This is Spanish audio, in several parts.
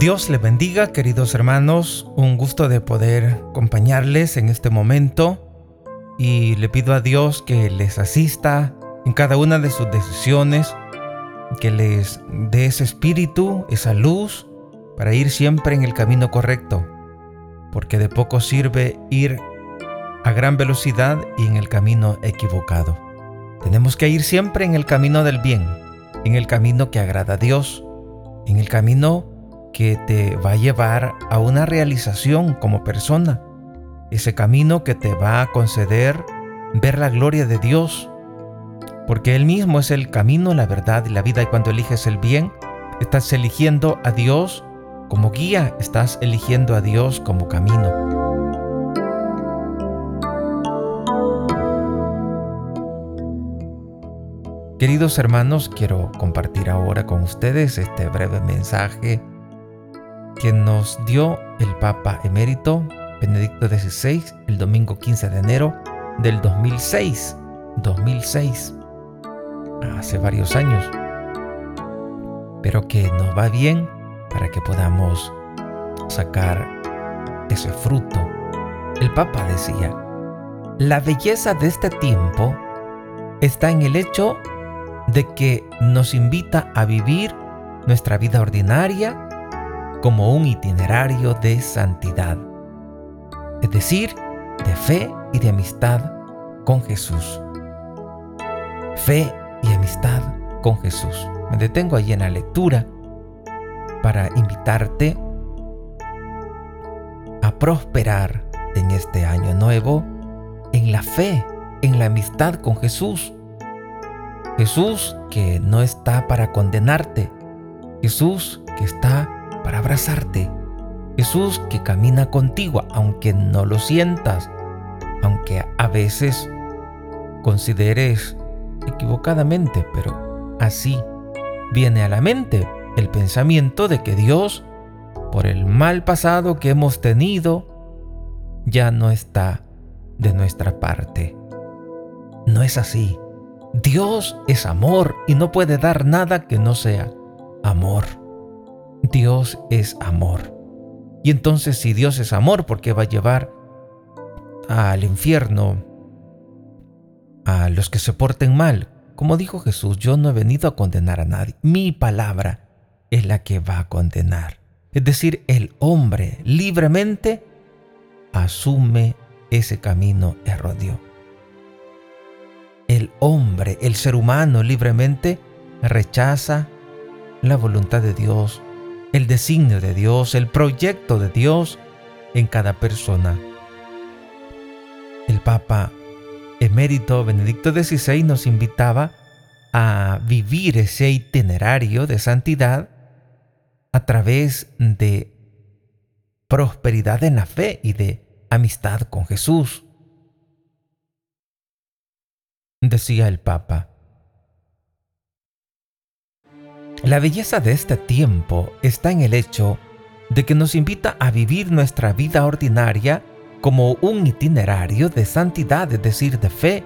Dios les bendiga, queridos hermanos. Un gusto de poder acompañarles en este momento. Y le pido a Dios que les asista en cada una de sus decisiones, que les dé ese espíritu, esa luz, para ir siempre en el camino correcto. Porque de poco sirve ir a gran velocidad y en el camino equivocado. Tenemos que ir siempre en el camino del bien, en el camino que agrada a Dios, en el camino que te va a llevar a una realización como persona, ese camino que te va a conceder ver la gloria de Dios, porque Él mismo es el camino, la verdad y la vida, y cuando eliges el bien, estás eligiendo a Dios como guía, estás eligiendo a Dios como camino. Queridos hermanos, quiero compartir ahora con ustedes este breve mensaje que nos dio el Papa emérito Benedicto XVI el domingo 15 de enero del 2006. 2006. Hace varios años. Pero que nos va bien para que podamos sacar ese fruto. El Papa decía, la belleza de este tiempo está en el hecho de que nos invita a vivir nuestra vida ordinaria como un itinerario de santidad, es decir, de fe y de amistad con Jesús. Fe y amistad con Jesús. Me detengo allí en la lectura para invitarte a prosperar en este año nuevo en la fe, en la amistad con Jesús. Jesús que no está para condenarte, Jesús que está para abrazarte. Jesús que camina contigo, aunque no lo sientas, aunque a veces consideres equivocadamente, pero así viene a la mente el pensamiento de que Dios, por el mal pasado que hemos tenido, ya no está de nuestra parte. No es así. Dios es amor y no puede dar nada que no sea amor. Dios es amor. Y entonces si Dios es amor, ¿por qué va a llevar al infierno a los que se porten mal? Como dijo Jesús, yo no he venido a condenar a nadie. Mi palabra es la que va a condenar. Es decir, el hombre libremente asume ese camino erróneo. El hombre, el ser humano libremente rechaza la voluntad de Dios el designio de Dios, el proyecto de Dios en cada persona. El Papa emérito Benedicto XVI nos invitaba a vivir ese itinerario de santidad a través de prosperidad en la fe y de amistad con Jesús. Decía el Papa, La belleza de este tiempo está en el hecho de que nos invita a vivir nuestra vida ordinaria como un itinerario de santidad, es decir, de fe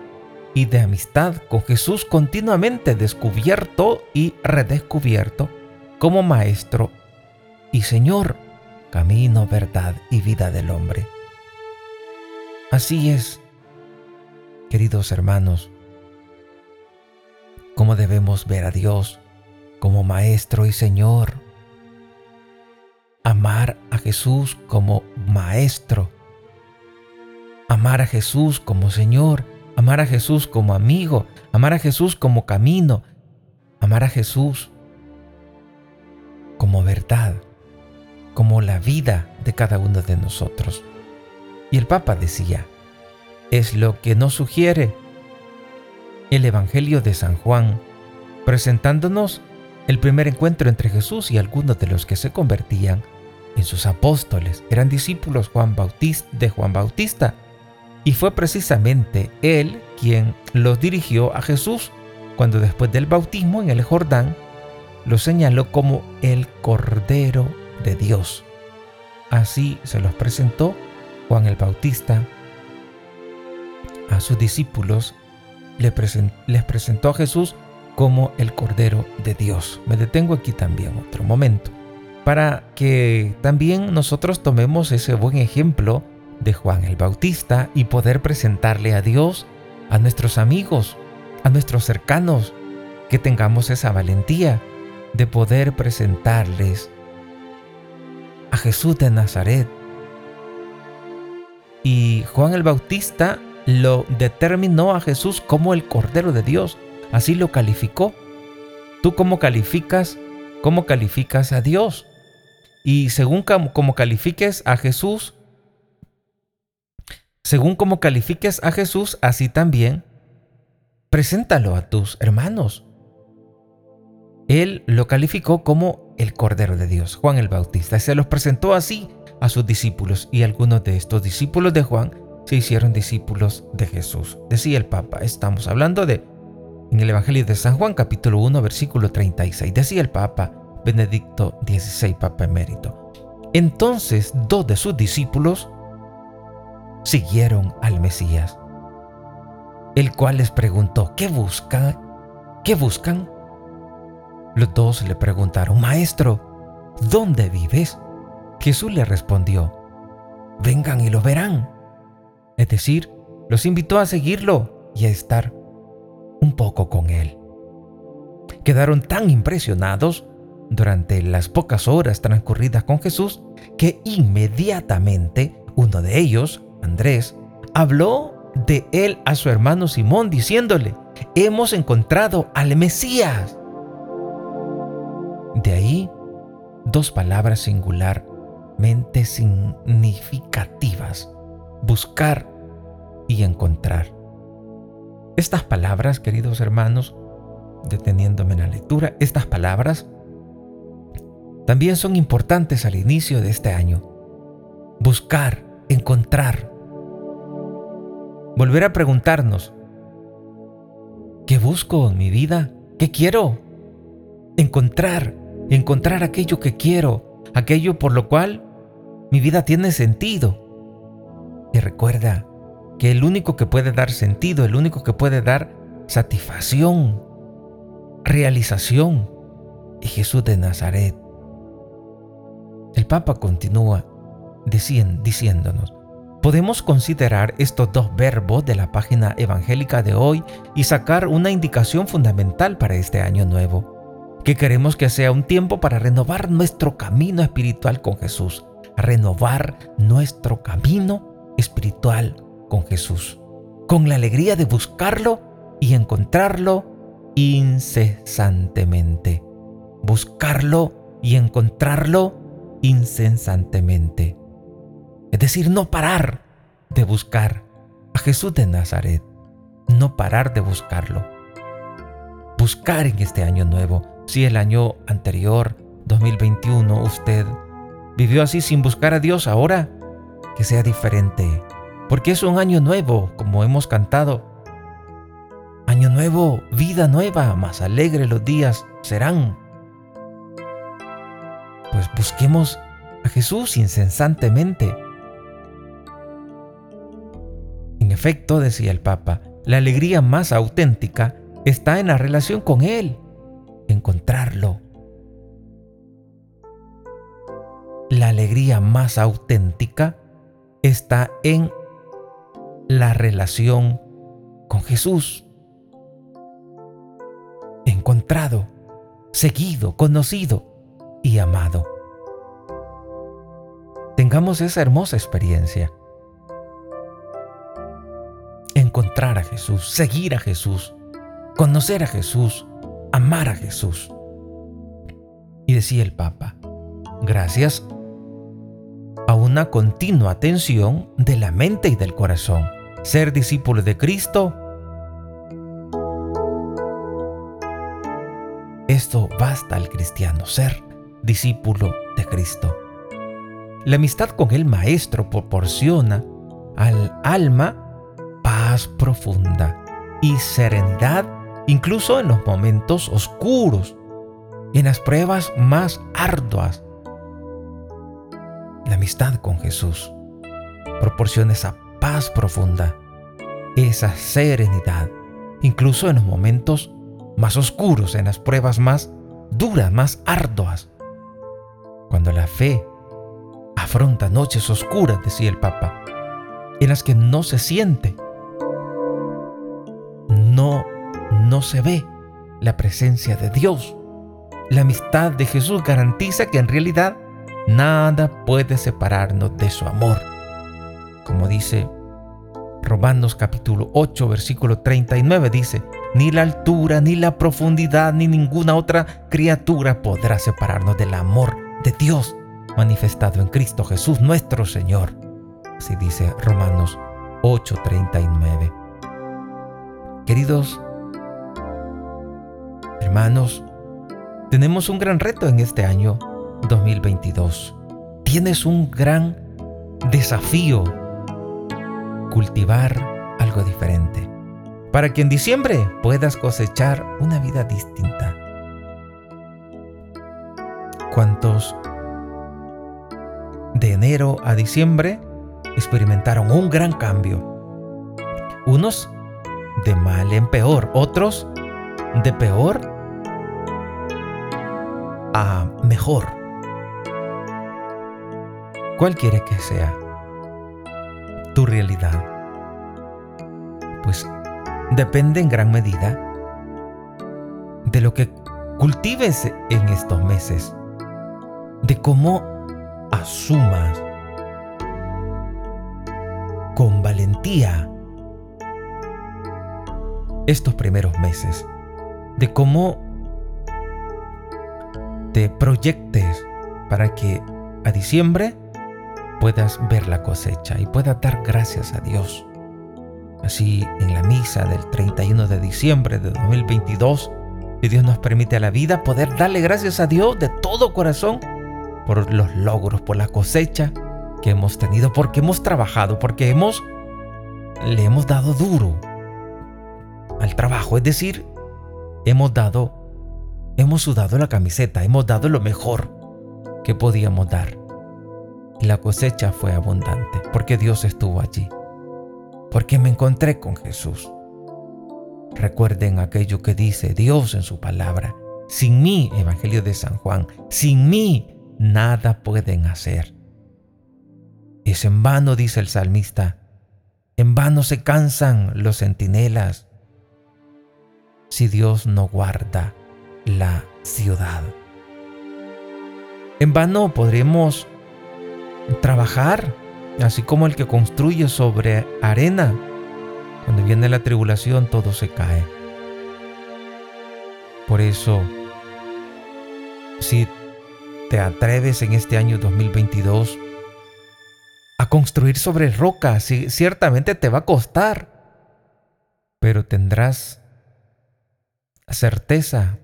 y de amistad con Jesús continuamente descubierto y redescubierto como Maestro y Señor, camino, verdad y vida del hombre. Así es, queridos hermanos, como debemos ver a Dios como Maestro y Señor. Amar a Jesús como Maestro. Amar a Jesús como Señor. Amar a Jesús como amigo. Amar a Jesús como camino. Amar a Jesús como verdad. Como la vida de cada uno de nosotros. Y el Papa decía, es lo que nos sugiere el Evangelio de San Juan, presentándonos el primer encuentro entre Jesús y algunos de los que se convertían en sus apóstoles eran discípulos Juan Bautista, de Juan Bautista, y fue precisamente él quien los dirigió a Jesús cuando después del bautismo en el Jordán lo señaló como el Cordero de Dios. Así se los presentó Juan el Bautista a sus discípulos, les presentó a Jesús como el Cordero de Dios. Me detengo aquí también otro momento. para que también nosotros tomemos ese buen ejemplo de Juan el Bautista y poder presentarle a Dios, a nuestros amigos, a nuestros cercanos, que tengamos esa valentía de poder presentarles a Jesús de Nazaret. Y Juan el Bautista lo determinó a Jesús como el Cordero de Dios, así lo calificó. ¿Tú cómo calificas? ¿Cómo calificas a Dios? Y según como califiques a Jesús, según como califiques a Jesús, así también preséntalo a tus hermanos. Él lo calificó como el Cordero de Dios, Juan el Bautista. Se los presentó así a sus discípulos y algunos de estos discípulos de Juan se hicieron discípulos de Jesús. Decía el Papa, estamos hablando de en el Evangelio de San Juan capítulo 1 versículo 36. Decía el Papa Benedicto XVI, Papa Emérito. Entonces dos de sus discípulos siguieron al Mesías, el cual les preguntó, ¿qué buscan? ¿Qué buscan? Los dos le preguntaron, Maestro, ¿dónde vives? Jesús le respondió, vengan y lo verán. Es decir, los invitó a seguirlo y a estar un poco con él. Quedaron tan impresionados durante las pocas horas transcurridas con Jesús que inmediatamente uno de ellos, Andrés, habló de él a su hermano Simón diciéndole, hemos encontrado al Mesías. De ahí, dos palabras singularmente significativas, buscar y encontrar. Estas palabras, queridos hermanos, deteniéndome en la lectura, estas palabras también son importantes al inicio de este año. Buscar, encontrar. Volver a preguntarnos, ¿qué busco en mi vida? ¿Qué quiero? Encontrar, encontrar aquello que quiero, aquello por lo cual mi vida tiene sentido. Y recuerda que el único que puede dar sentido, el único que puede dar satisfacción, realización, es Jesús de Nazaret. El Papa continúa diciéndonos, podemos considerar estos dos verbos de la página evangélica de hoy y sacar una indicación fundamental para este año nuevo, que queremos que sea un tiempo para renovar nuestro camino espiritual con Jesús, renovar nuestro camino espiritual con Jesús, con la alegría de buscarlo y encontrarlo incesantemente. Buscarlo y encontrarlo incesantemente. Es decir, no parar de buscar a Jesús de Nazaret. No parar de buscarlo. Buscar en este año nuevo. Si el año anterior, 2021, usted vivió así sin buscar a Dios, ahora que sea diferente. Porque es un año nuevo, como hemos cantado. Año nuevo, vida nueva, más alegre los días serán pues busquemos a Jesús incesantemente. En efecto, decía el Papa, la alegría más auténtica está en la relación con Él, encontrarlo. La alegría más auténtica está en la relación con Jesús. Encontrado, seguido, conocido y amado. Tengamos esa hermosa experiencia. Encontrar a Jesús, seguir a Jesús, conocer a Jesús, amar a Jesús. Y decía el Papa, gracias a una continua atención de la mente y del corazón, ser discípulo de Cristo Esto basta al cristiano, ser discípulo de Cristo. La amistad con el Maestro proporciona al alma paz profunda y serenidad incluso en los momentos oscuros, en las pruebas más arduas. La amistad con Jesús proporciona esa paz profunda, esa serenidad, incluso en los momentos más oscuros, en las pruebas más duras, más arduas. Cuando la fe afronta noches oscuras, decía el Papa, en las que no se siente, no, no se ve la presencia de Dios. La amistad de Jesús garantiza que en realidad nada puede separarnos de su amor. Como dice Romanos capítulo 8, versículo 39, dice, ni la altura, ni la profundidad, ni ninguna otra criatura podrá separarnos del amor de Dios manifestado en Cristo Jesús nuestro Señor. Así dice Romanos 8:39. Queridos hermanos, tenemos un gran reto en este año 2022. Tienes un gran desafío, cultivar algo diferente, para que en diciembre puedas cosechar una vida distinta. ¿Cuántos de enero a diciembre experimentaron un gran cambio. Unos de mal en peor, otros de peor a mejor. ¿Cuál quiere que sea tu realidad? Pues depende en gran medida de lo que cultives en estos meses, de cómo asumas con valentía estos primeros meses, de cómo te proyectes para que a diciembre puedas ver la cosecha y puedas dar gracias a Dios. Así en la misa del 31 de diciembre de 2022, que Dios nos permite a la vida poder darle gracias a Dios de todo corazón por los logros, por la cosecha que hemos tenido, porque hemos trabajado, porque hemos le hemos dado duro al trabajo, es decir, hemos dado hemos sudado la camiseta, hemos dado lo mejor que podíamos dar. La cosecha fue abundante, porque Dios estuvo allí. Porque me encontré con Jesús. Recuerden aquello que dice Dios en su palabra. Sin mí, Evangelio de San Juan, sin mí nada pueden hacer. Es en vano, dice el salmista, en vano se cansan los centinelas si Dios no guarda la ciudad. En vano podremos trabajar, así como el que construye sobre arena. Cuando viene la tribulación todo se cae. Por eso, si te atreves en este año 2022 a construir sobre roca, ciertamente te va a costar, pero tendrás certeza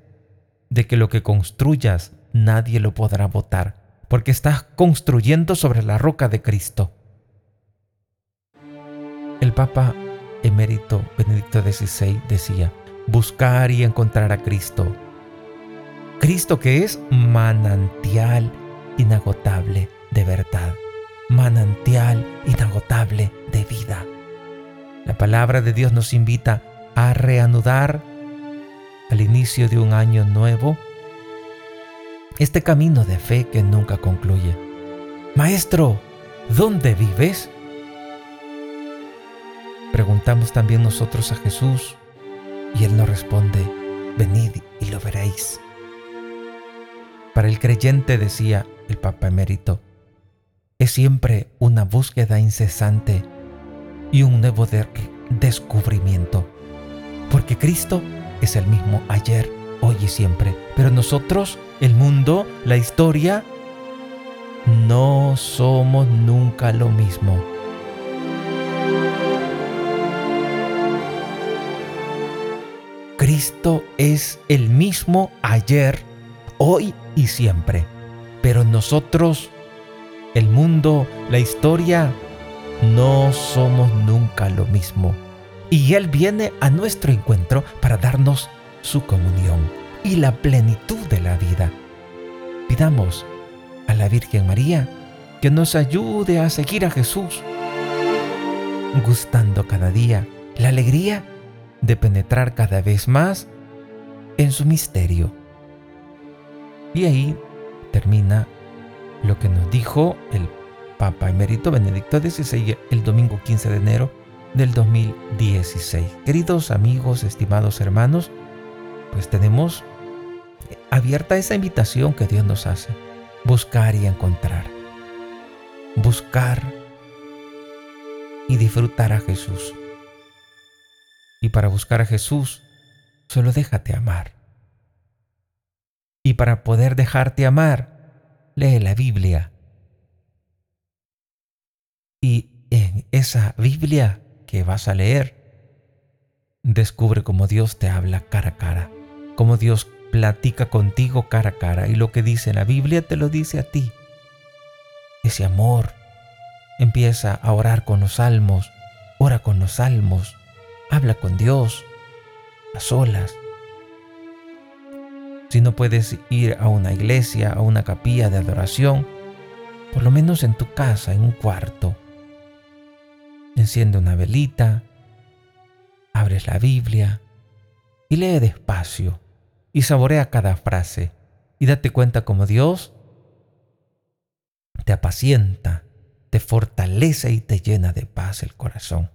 de que lo que construyas nadie lo podrá botar, porque estás construyendo sobre la roca de Cristo. El Papa emérito Benedicto XVI decía, buscar y encontrar a Cristo Cristo que es manantial inagotable de verdad, manantial inagotable de vida. La palabra de Dios nos invita a reanudar al inicio de un año nuevo este camino de fe que nunca concluye. Maestro, ¿dónde vives? Preguntamos también nosotros a Jesús y Él nos responde, venid y lo veréis. Para el creyente, decía el Papa emérito, es siempre una búsqueda incesante y un nuevo descubrimiento, porque Cristo es el mismo ayer, hoy y siempre, pero nosotros, el mundo, la historia, no somos nunca lo mismo. Cristo es el mismo ayer, hoy y siempre. Pero nosotros, el mundo, la historia, no somos nunca lo mismo. Y Él viene a nuestro encuentro para darnos su comunión y la plenitud de la vida. Pidamos a la Virgen María que nos ayude a seguir a Jesús, gustando cada día la alegría de penetrar cada vez más en su misterio y ahí termina lo que nos dijo el Papa Emérito Benedicto XVI el domingo 15 de enero del 2016. Queridos amigos, estimados hermanos, pues tenemos abierta esa invitación que Dios nos hace, buscar y encontrar. Buscar y disfrutar a Jesús. Y para buscar a Jesús, solo déjate amar. Y para poder dejarte amar, lee la Biblia. Y en esa Biblia que vas a leer, descubre cómo Dios te habla cara a cara, cómo Dios platica contigo cara a cara y lo que dice la Biblia te lo dice a ti. Ese amor. Empieza a orar con los salmos, ora con los salmos, habla con Dios a solas. Si no puedes ir a una iglesia, a una capilla de adoración, por lo menos en tu casa, en un cuarto, enciende una velita, abres la Biblia y lee despacio y saborea cada frase y date cuenta como Dios te apacienta, te fortalece y te llena de paz el corazón.